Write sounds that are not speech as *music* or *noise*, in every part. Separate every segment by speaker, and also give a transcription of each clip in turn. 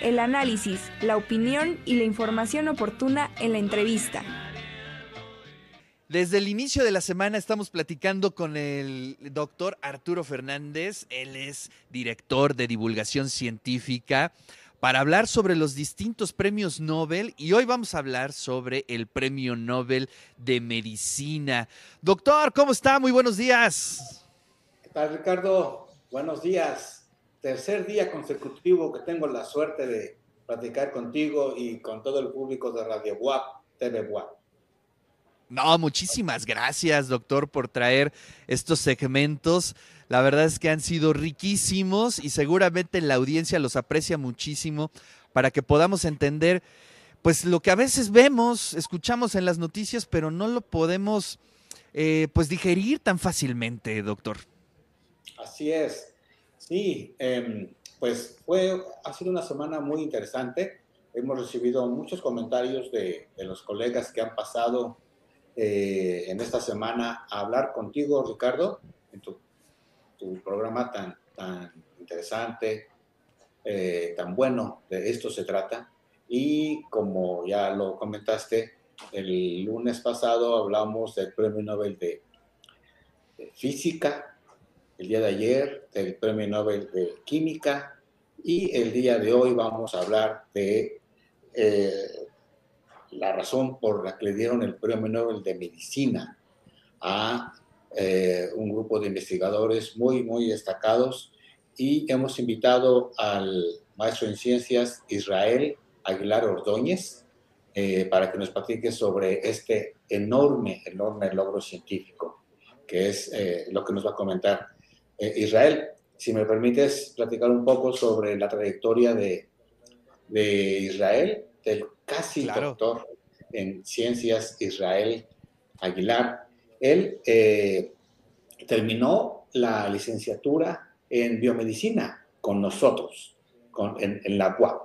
Speaker 1: el análisis, la opinión y la información oportuna en la entrevista.
Speaker 2: Desde el inicio de la semana estamos platicando con el doctor Arturo Fernández, él es director de divulgación científica, para hablar sobre los distintos premios Nobel y hoy vamos a hablar sobre el Premio Nobel de Medicina. Doctor, ¿cómo está? Muy buenos días.
Speaker 3: ¿Qué tal, Ricardo? Buenos días tercer día consecutivo que tengo la suerte de platicar contigo y con todo el público de Radio WAP, TV WAP.
Speaker 2: No, muchísimas gracias, doctor, por traer estos segmentos. La verdad es que han sido riquísimos y seguramente la audiencia los aprecia muchísimo para que podamos entender, pues lo que a veces vemos, escuchamos en las noticias, pero no lo podemos, eh, pues digerir tan fácilmente, doctor.
Speaker 3: Así es. Sí, em, pues fue, ha sido una semana muy interesante. Hemos recibido muchos comentarios de, los colegas que han pasado eh, en esta semana a hablar contigo, Ricardo, en tu, programa tan, tan interesante, eh, tan bueno, de esto se trata. Y como ya lo comentaste, el lunes pasado hablamos del Premio Nobel de Física el día de ayer del Premio Nobel de Química y el día de hoy vamos a hablar de eh, la razón por la que le dieron el Premio Nobel de Medicina a eh, un grupo de investigadores muy, muy destacados. Y hemos invitado al maestro en ciencias Israel Aguilar Ordóñez eh, para que nos platique sobre este enorme, enorme logro científico, que es lo que nos va a comentar eh, Israel, si me permites platicar un poco sobre la trayectoria de, de Israel, del casi doctor en ciencias Israel Aguilar. Él eh, terminó la licenciatura en biomedicina con nosotros, con, en, la UAP,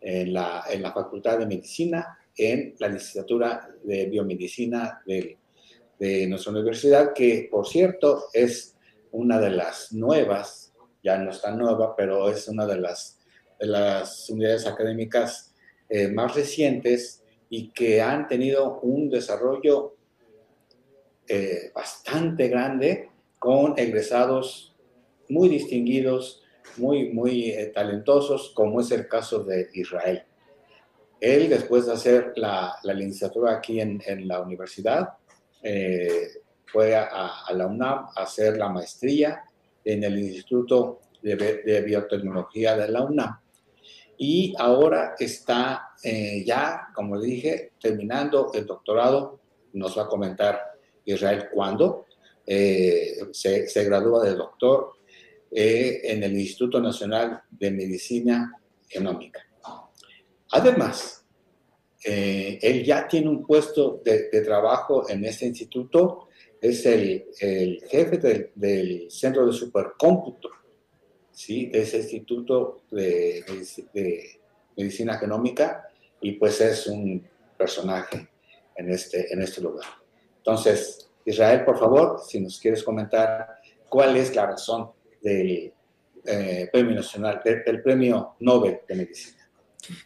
Speaker 3: en la, en la Facultad de Medicina, en la licenciatura de biomedicina de nuestra universidad, que por cierto es una de las nuevas, ya no está nueva, pero es una de las, de las unidades académicas eh, más recientes y que han tenido un desarrollo eh, bastante grande con egresados muy distinguidos, muy, muy eh, talentosos, como es el caso de Israel. Él, después de hacer la, la licenciatura aquí en, en la universidad, fue a, la UNAM a hacer la maestría en el Instituto de, Biotecnología de la UNAM. Y ahora está eh, ya, como dije, terminando el doctorado. Nos va a comentar Israel cuándo. Eh, se, gradúa de doctor eh, en el Instituto Nacional de Medicina Genómica. Además, él ya tiene un puesto de, de, trabajo en este instituto es el, el jefe del, del, Centro de Supercómputo, ¿sí? de ese Instituto de, de, Medicina Genómica, y pues es un personaje en este, en este lugar. Entonces, Israel, por favor, si nos quieres comentar cuál es la razón del eh, premio nacional, del premio Nobel de Medicina.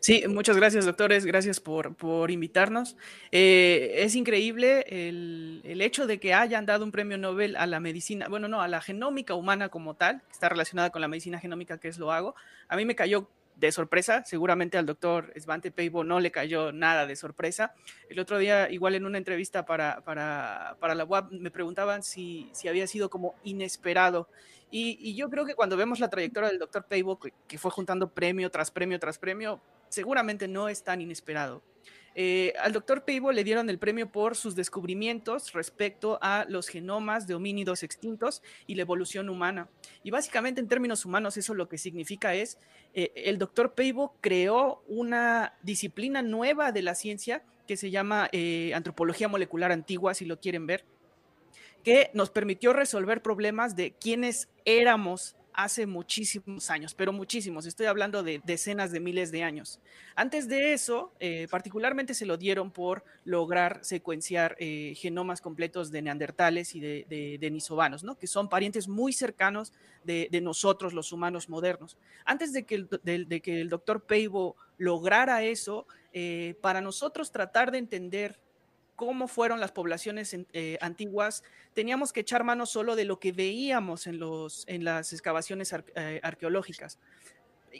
Speaker 4: Sí, muchas gracias, doctores. Gracias por, por invitarnos. Eh, es increíble el, el, hecho de que hayan dado un premio Nobel a la medicina, bueno, no, a la genómica humana como tal, que está relacionada con la medicina genómica, que es lo hago. A mí me cayó de sorpresa, seguramente al doctor Svante Peibo no le cayó nada de sorpresa. El otro día, igual en una entrevista para, para, para la UAP, me preguntaban si, si había sido como inesperado. Y, yo creo que cuando vemos la trayectoria del doctor Peibo, que, fue juntando premio tras premio tras premio, seguramente no es tan inesperado. Eh, al doctor Peibo le dieron el premio por sus descubrimientos respecto a los genomas de homínidos extintos y la evolución humana. Y básicamente en términos humanos eso lo que significa es, eh, el doctor Peibo creó una disciplina nueva de la ciencia que se llama eh, antropología molecular antigua, si lo quieren ver, que nos permitió resolver problemas de quiénes éramos hace muchísimos años, pero muchísimos, estoy hablando de decenas de miles de años. Antes de eso, eh, particularmente se lo dieron por lograr secuenciar eh, genomas completos de neandertales y de, de, ¿no? que son parientes muy cercanos de, nosotros, los humanos modernos. Antes de que el, de, de que el doctor Peibo lograra eso, eh, para nosotros tratar de entender cómo fueron las poblaciones eh, antiguas, teníamos que echar mano solo de lo que veíamos en, los, en las excavaciones eh, arqueológicas.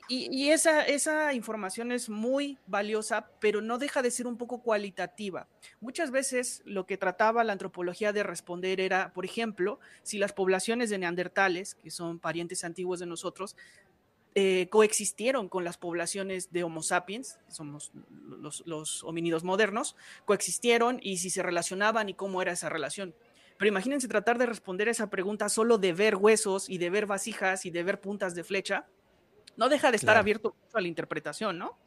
Speaker 4: Y, y esa, esa, información es muy valiosa, pero no deja de ser un poco cualitativa. Muchas veces lo que trataba la antropología de responder era, por ejemplo, si las poblaciones de neandertales, que son parientes antiguos de nosotros, eh, coexistieron con las poblaciones de Homo sapiens, somos los, los, homínidos modernos, coexistieron y si se relacionaban y cómo era esa relación. Pero imagínense tratar de responder esa pregunta solo de ver huesos y de ver vasijas y de ver puntas de flecha. No deja de estar claro. abierto a la interpretación, ¿no?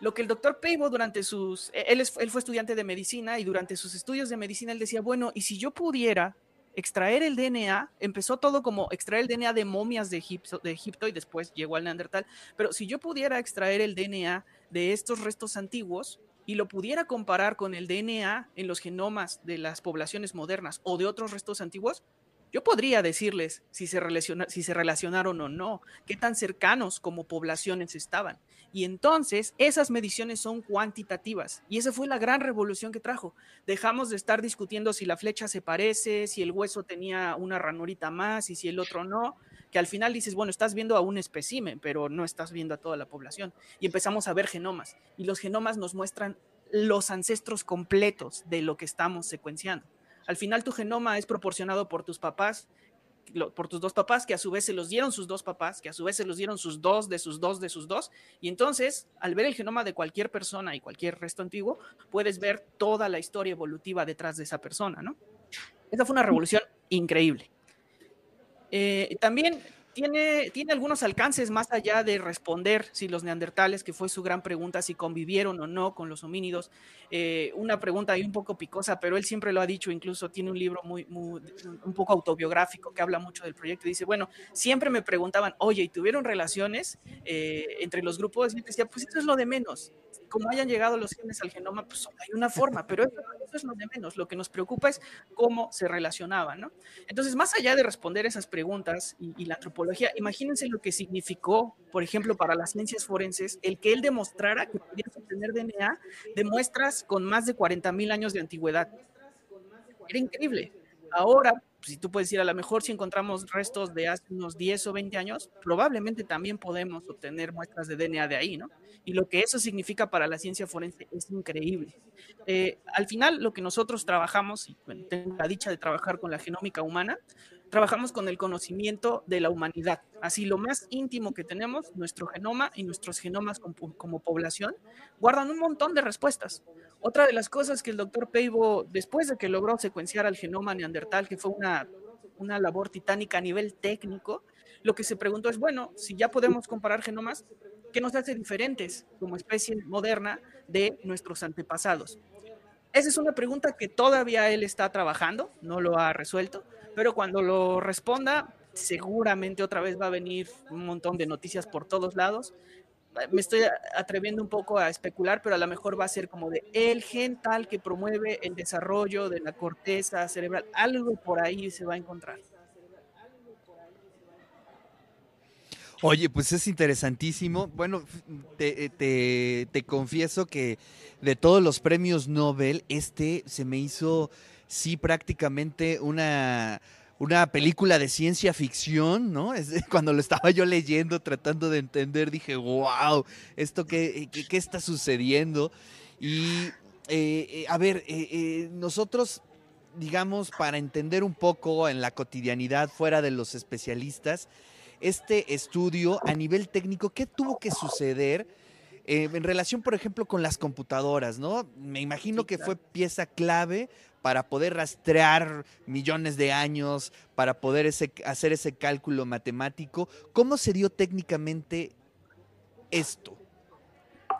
Speaker 4: Lo que el doctor Peibo durante sus... Él, es, él fue estudiante de medicina y durante sus estudios de medicina él decía, bueno, y si yo pudiera extraer el DNA, empezó todo como extraer el DNA de momias de Egipto, y después llegó al Neandertal, pero si yo pudiera extraer el DNA de estos restos antiguos y lo pudiera comparar con el DNA en los genomas de las poblaciones modernas o de otros restos antiguos, yo podría decirles si se, relaciona, si se relacionaron o no, qué tan cercanos como poblaciones estaban. Y entonces esas mediciones son cuantitativas. Y esa fue la gran revolución que trajo. Dejamos de estar discutiendo si la flecha se parece, si el hueso tenía una ranurita más y si el otro no, que al final dices, bueno, estás viendo a un espécimen, pero no estás viendo a toda la población. Y empezamos a ver genomas. Y los genomas nos muestran los ancestros completos de lo que estamos secuenciando. Al final tu genoma es proporcionado por tus papás, por tus dos papás, que a su vez se los dieron sus dos papás, que a su vez se los dieron sus dos de sus dos de sus dos. Y entonces, al ver el genoma de cualquier persona y cualquier resto antiguo, puedes ver toda la historia evolutiva detrás de esa persona, ¿no? Esa fue una revolución increíble. Eh, también tiene, tiene algunos alcances más allá de responder si los neandertales, que fue su gran pregunta, si convivieron o no con los homínidos. Eh, una pregunta ahí un poco picosa, pero él siempre lo ha dicho, incluso tiene un libro muy, muy, un poco autobiográfico que habla mucho del proyecto. Dice, bueno, siempre me preguntaban, oye, ¿y tuvieron relaciones eh, entre los grupos? Y yo decía, pues eso es lo de menos. Como hayan llegado los genes al genoma, pues hay una forma, pero eso, eso es lo de menos. Lo que nos preocupa es cómo se relacionaban, ¿no? Entonces, más allá de responder esas preguntas y, y la antropología, imagínense lo que significó, por ejemplo, para las ciencias forenses, el que él demostrara que podías obtener DNA de muestras con más de 40 mil años de antigüedad. Era increíble. Ahora, si tú puedes decir, a lo mejor si encontramos restos de hace unos 10 o 20 años, probablemente también podemos obtener muestras de DNA de ahí, ¿no? Y lo que eso significa para la ciencia forense es increíble. Eh, al final, lo que nosotros trabajamos, y tengo la dicha de trabajar con la genómica humana, trabajamos con el conocimiento de la humanidad. Así, lo más íntimo que tenemos, nuestro genoma y nuestros genomas como, población, guardan un montón de respuestas. Otra de las cosas que el doctor Peibo, después de que logró secuenciar al genoma neandertal, que fue una, una labor titánica a nivel técnico, lo que se preguntó es, bueno, si ya podemos comparar genomas, ¿qué nos hace diferentes como especie moderna de nuestros antepasados? Esa es una pregunta que todavía él está trabajando, no lo ha resuelto, pero cuando lo responda, seguramente otra vez va a venir un montón de noticias por todos lados. Me estoy atreviendo un poco a especular, pero a lo mejor va a ser como de el gen tal que promueve el desarrollo de la corteza cerebral. Algo por ahí se va a encontrar.
Speaker 2: Oye, pues es interesantísimo. Bueno, te, te, confieso que de todos los premios Nobel, este se me hizo, sí, prácticamente una, una película de ciencia ficción, ¿no? Es, *laughs* cuando lo estaba yo leyendo, tratando de entender, dije, wow, ¿esto qué, qué, qué está sucediendo? Y, eh, a ver, eh, eh, nosotros digamos, para entender un poco en la cotidianidad fuera de los especialistas, este estudio a nivel técnico, ¿qué tuvo que suceder eh, en relación, por ejemplo, con las computadoras, ¿no? Me imagino sí, que claro. fue pieza clave para poder rastrear millones de años, para poder hacer ese cálculo matemático. ¿Cómo se dio técnicamente esto?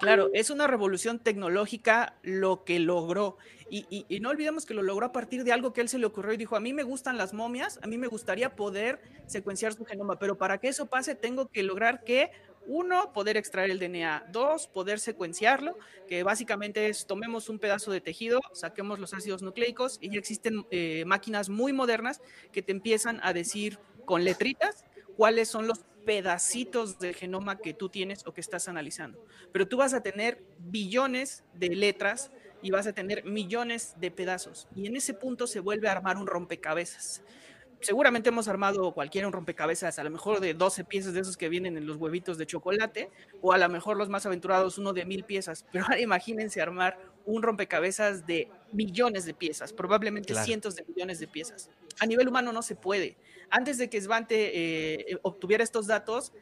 Speaker 4: Claro, es una revolución tecnológica lo que logró. Y, no olvidemos que lo logró a partir de algo que él se le ocurrió y dijo, a mí me gustan las momias, a mí me gustaría poder secuenciar su genoma, pero para que eso pase tengo que lograr que uno, poder extraer el DNA. Dos, poder secuenciarlo, que básicamente es tomemos un pedazo de tejido, saquemos los ácidos nucleicos y ya existen eh, máquinas muy modernas que te empiezan a decir con letritas cuáles son los pedacitos del genoma que tú tienes o que estás analizando. Pero tú vas a tener billones de letras y vas a tener millones de pedazos. Y en ese punto se vuelve a armar un rompecabezas. Seguramente hemos armado cualquier un rompecabezas, a lo mejor de 12 piezas de esos que vienen en los huevitos de chocolate, o a lo mejor los más aventurados, uno de mil piezas. *laughs* Pero ahora imagínense armar un rompecabezas de millones de piezas, probablemente cientos de millones de piezas. A nivel humano no se puede. Antes de que Svante eh, obtuviera estos datos,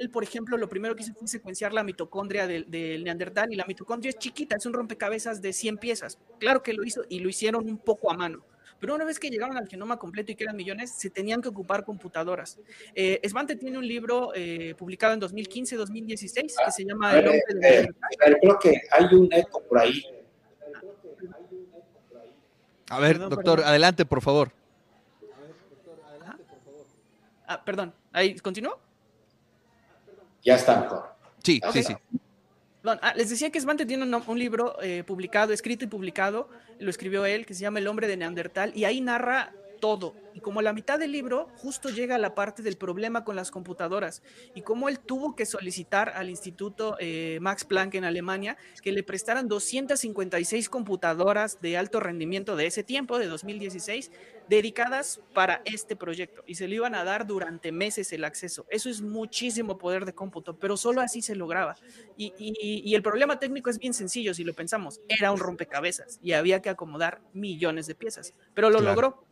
Speaker 4: él, por ejemplo, lo primero que hizo fue secuenciar la mitocondria del, Neandertal y la mitocondria es chiquita, es un rompecabezas de 100 piezas. Claro que lo hizo y lo hicieron un poco a mano. Pero una vez que llegaron al genoma completo y que eran millones, se tenían que ocupar computadoras. Eh, Svante tiene un libro eh, publicado en 2015-2016 que se llama El hombre
Speaker 3: de eh, Creo que hay un eco por ahí.
Speaker 2: A ver, doctor, adelante, por favor.
Speaker 4: Ah, perdón, ¿ahí continuó?
Speaker 3: Ya está mejor.
Speaker 2: Sí, sí, sí.
Speaker 4: Ah, les decía que Svante tiene un, libro eh, publicado, escrito y publicado, lo escribió él, que se llama El hombre de Neandertal, y ahí narra todo. Y como la mitad del libro, justo llega a la parte del problema con las computadoras y cómo él tuvo que solicitar al Instituto eh, Max Planck en Alemania que le prestaran 256 computadoras de alto rendimiento de ese tiempo, de 2016, dedicadas para este proyecto. Y se le iban a dar durante meses el acceso. Eso es muchísimo poder de cómputo, pero solo así se lograba. Y, y el problema técnico es bien sencillo, si lo pensamos. Era un rompecabezas y había que acomodar millones de piezas, pero lo logró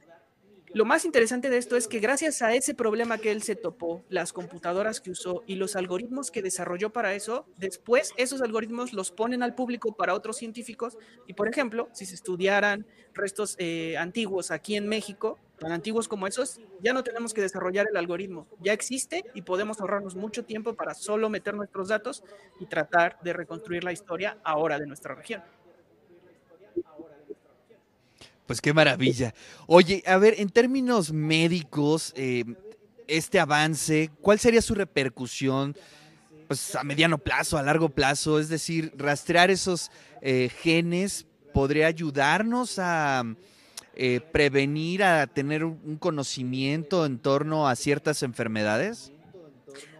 Speaker 4: lo más interesante de esto es que gracias a ese problema que él se topó, las computadoras que usó y los algoritmos que desarrolló para eso, después esos algoritmos los ponen al público para otros científicos. Y por ejemplo, si se estudiaran restos eh, antiguos aquí en México, tan antiguos como esos, ya no tenemos que desarrollar el algoritmo. Ya existe y podemos ahorrarnos mucho tiempo para solo meter nuestros datos y tratar de reconstruir la historia ahora de nuestra región.
Speaker 2: Pues qué maravilla. Oye, a ver, en términos médicos, eh, este avance, ¿cuál sería su repercusión? Pues a mediano plazo, a largo plazo, es decir, rastrear esos eh, genes podría ayudarnos a eh, prevenir, a tener un conocimiento en torno a ciertas enfermedades.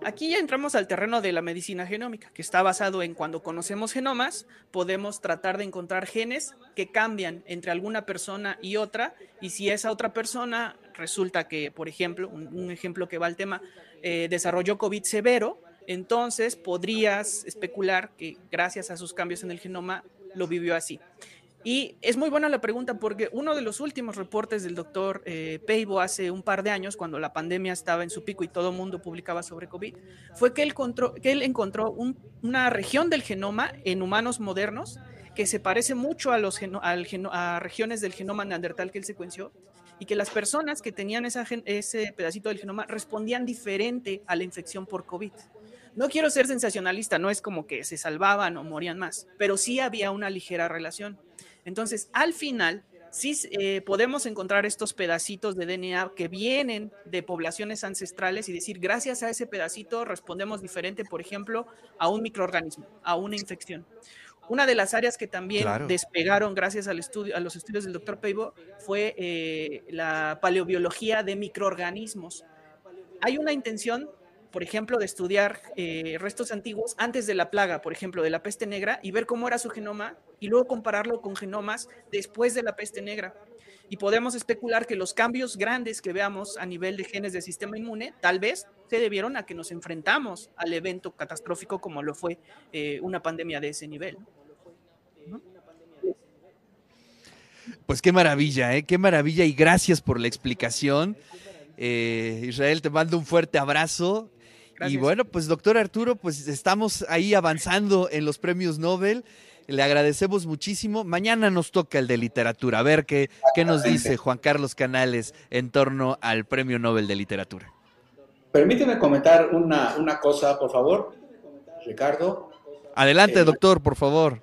Speaker 4: Aquí ya entramos al terreno de la medicina genómica, que está basado en cuando conocemos genomas, podemos tratar de encontrar genes que cambian entre alguna persona y otra, y si esa otra persona resulta que, por ejemplo, un, ejemplo que va al tema, eh, desarrolló COVID severo, entonces podrías especular que gracias a sus cambios en el genoma lo vivió así. Y es muy buena la pregunta porque uno de los últimos reportes del doctor eh, Peibo hace un par de años, cuando la pandemia estaba en su pico y todo el mundo publicaba sobre COVID, fue que él, encontró, que él encontró una región del genoma en humanos modernos que se parece mucho a, los regiones del genoma neandertal que él secuenció y que las personas que tenían ese pedacito del genoma respondían diferente a la infección por COVID. No quiero ser sensacionalista, no es como que se salvaban o morían más, pero sí había una ligera relación. Entonces, al final, sí eh, podemos encontrar estos pedacitos de DNA que vienen de poblaciones ancestrales y decir, gracias a ese pedacito respondemos diferente, por ejemplo, a un microorganismo, a una infección. Una de las áreas que también despegaron gracias al estudio, a los estudios del doctor Peibo fue eh, la paleobiología de microorganismos. Hay una intención por ejemplo, de estudiar eh, restos antiguos antes de la plaga, por ejemplo, de la peste negra, y ver cómo era su genoma, y luego compararlo con genomas después de la peste negra. Y podemos especular que los cambios grandes que veamos a nivel de genes del sistema inmune tal vez se debieron a que nos enfrentamos al evento catastrófico como lo fue eh, una pandemia de ese nivel.
Speaker 2: Pues qué maravilla, ¿eh? qué maravilla y gracias por la explicación. Eh, Israel, te mando un fuerte abrazo y bueno, pues doctor Arturo, pues estamos ahí avanzando en los premios Nobel. Le agradecemos muchísimo. Mañana nos toca el de literatura. A ver qué, qué nos dice Juan Carlos Canales en torno al Premio Nobel de Literatura.
Speaker 3: Permíteme comentar una, una cosa, por favor, Ricardo.
Speaker 2: Adelante, doctor, por favor.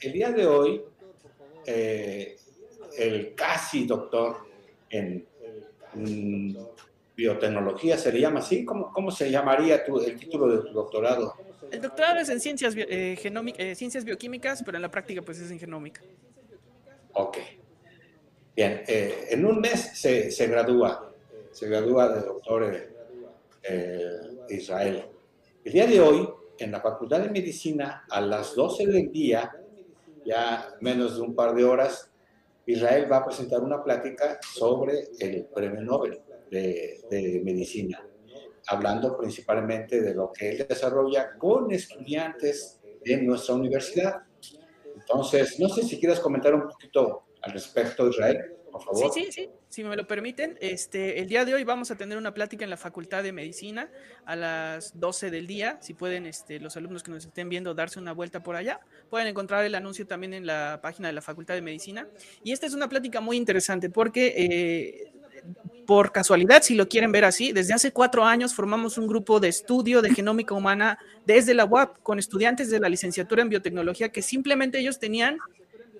Speaker 3: El día, de hoy, eh, el casi doctor en, biotecnología, ¿se le llama así? ¿Cómo, cómo se llamaría tu, el título de tu doctorado?
Speaker 4: El doctorado es en ciencias, eh, eh, ciencias bioquímicas, pero en la práctica pues es en genómica.
Speaker 3: Ok. Bien, eh, en un mes se, se, gradúa, se gradúa de doctor Israel. El día de hoy, en la Facultad de Medicina, a las 12 del día, ya menos de un par de horas, Israel va a presentar una plática sobre el premio Nobel de, Medicina hablando principalmente de lo que él desarrolla con estudiantes de nuestra universidad. Entonces, no sé si quieres comentar un poquito al respecto, Israel, por favor.
Speaker 4: Sí, sí, sí, si me lo permiten. Este, el día de hoy vamos a tener una plática en la Facultad de Medicina a las 12 del día. Si pueden este, los alumnos que nos estén viendo darse una vuelta por allá, pueden encontrar el anuncio también en la página de la Facultad de Medicina. Y esta es una plática muy interesante porque... Eh, por casualidad, si lo quieren ver así, desde hace cuatro años formamos un grupo de estudio de genómica humana desde la UAP con estudiantes de la licenciatura en biotecnología que simplemente ellos tenían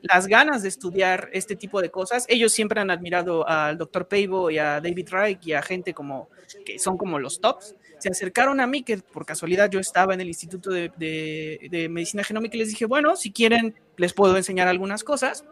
Speaker 4: las ganas de estudiar este tipo de cosas. Ellos siempre han admirado al doctor Peibo y a David Reich y a gente como que son como los tops. Se acercaron a mí, que por casualidad yo estaba en el Instituto de, de Medicina Genómica y les dije, bueno, si quieren, les puedo enseñar algunas cosas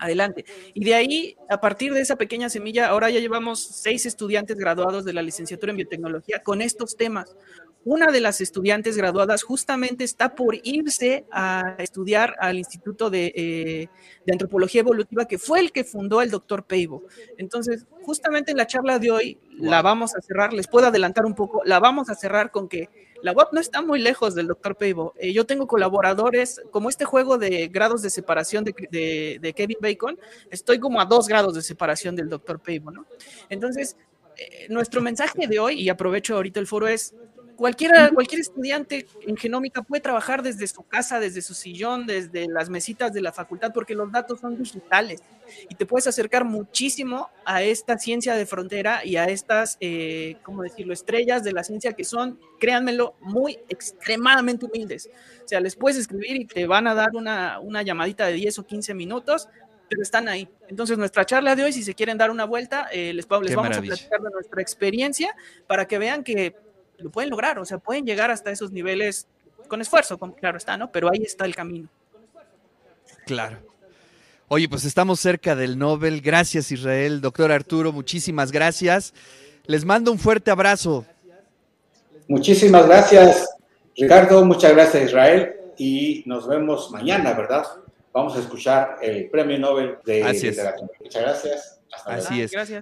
Speaker 4: adelante. Y de ahí, a partir de esa pequeña semilla, ahora ya llevamos seis estudiantes graduados de la licenciatura en biotecnología con estos temas. Una de las estudiantes graduadas justamente está por irse a estudiar al Instituto de, eh, de Antropología Evolutiva, que fue el que fundó el doctor Peibo. Entonces, justamente en la charla de hoy la vamos a cerrar, les puedo adelantar un poco, la vamos a cerrar con que la web no está muy lejos del doctor Peibo. Eh, yo tengo colaboradores, como este juego de grados de separación de, Kevin Bacon, estoy como a dos grados de separación del doctor Peibo, ¿no? Entonces, eh, nuestro mensaje de hoy, y aprovecho ahorita el foro, es Cualquiera, cualquier estudiante en genómica puede trabajar desde su casa, desde su sillón, desde las mesitas de la facultad, porque los datos son digitales y te puedes acercar muchísimo a esta ciencia de frontera y a estas, eh, ¿cómo decirlo?, estrellas de la ciencia que son, créanmelo, muy extremadamente humildes. O sea, les puedes escribir y te van a dar una, una llamadita de 10 o 15 minutos, pero están ahí. Entonces, nuestra charla de hoy, si se quieren dar una vuelta, eh, les, les vamos a platicar de nuestra experiencia para que vean que lo pueden lograr, o sea, pueden llegar hasta esos niveles con esfuerzo, claro está, ¿no? Pero ahí está el camino.
Speaker 2: Claro. Oye, pues estamos cerca del Nobel. Gracias, Israel. Doctor Arturo, muchísimas gracias. Les mando un fuerte abrazo.
Speaker 3: Muchísimas gracias, Ricardo. Muchas gracias, Israel. Y nos vemos mañana, ¿verdad? Vamos a escuchar el premio Nobel de literatura. Muchas gracias.
Speaker 2: Hasta luego. Así es. Gracias.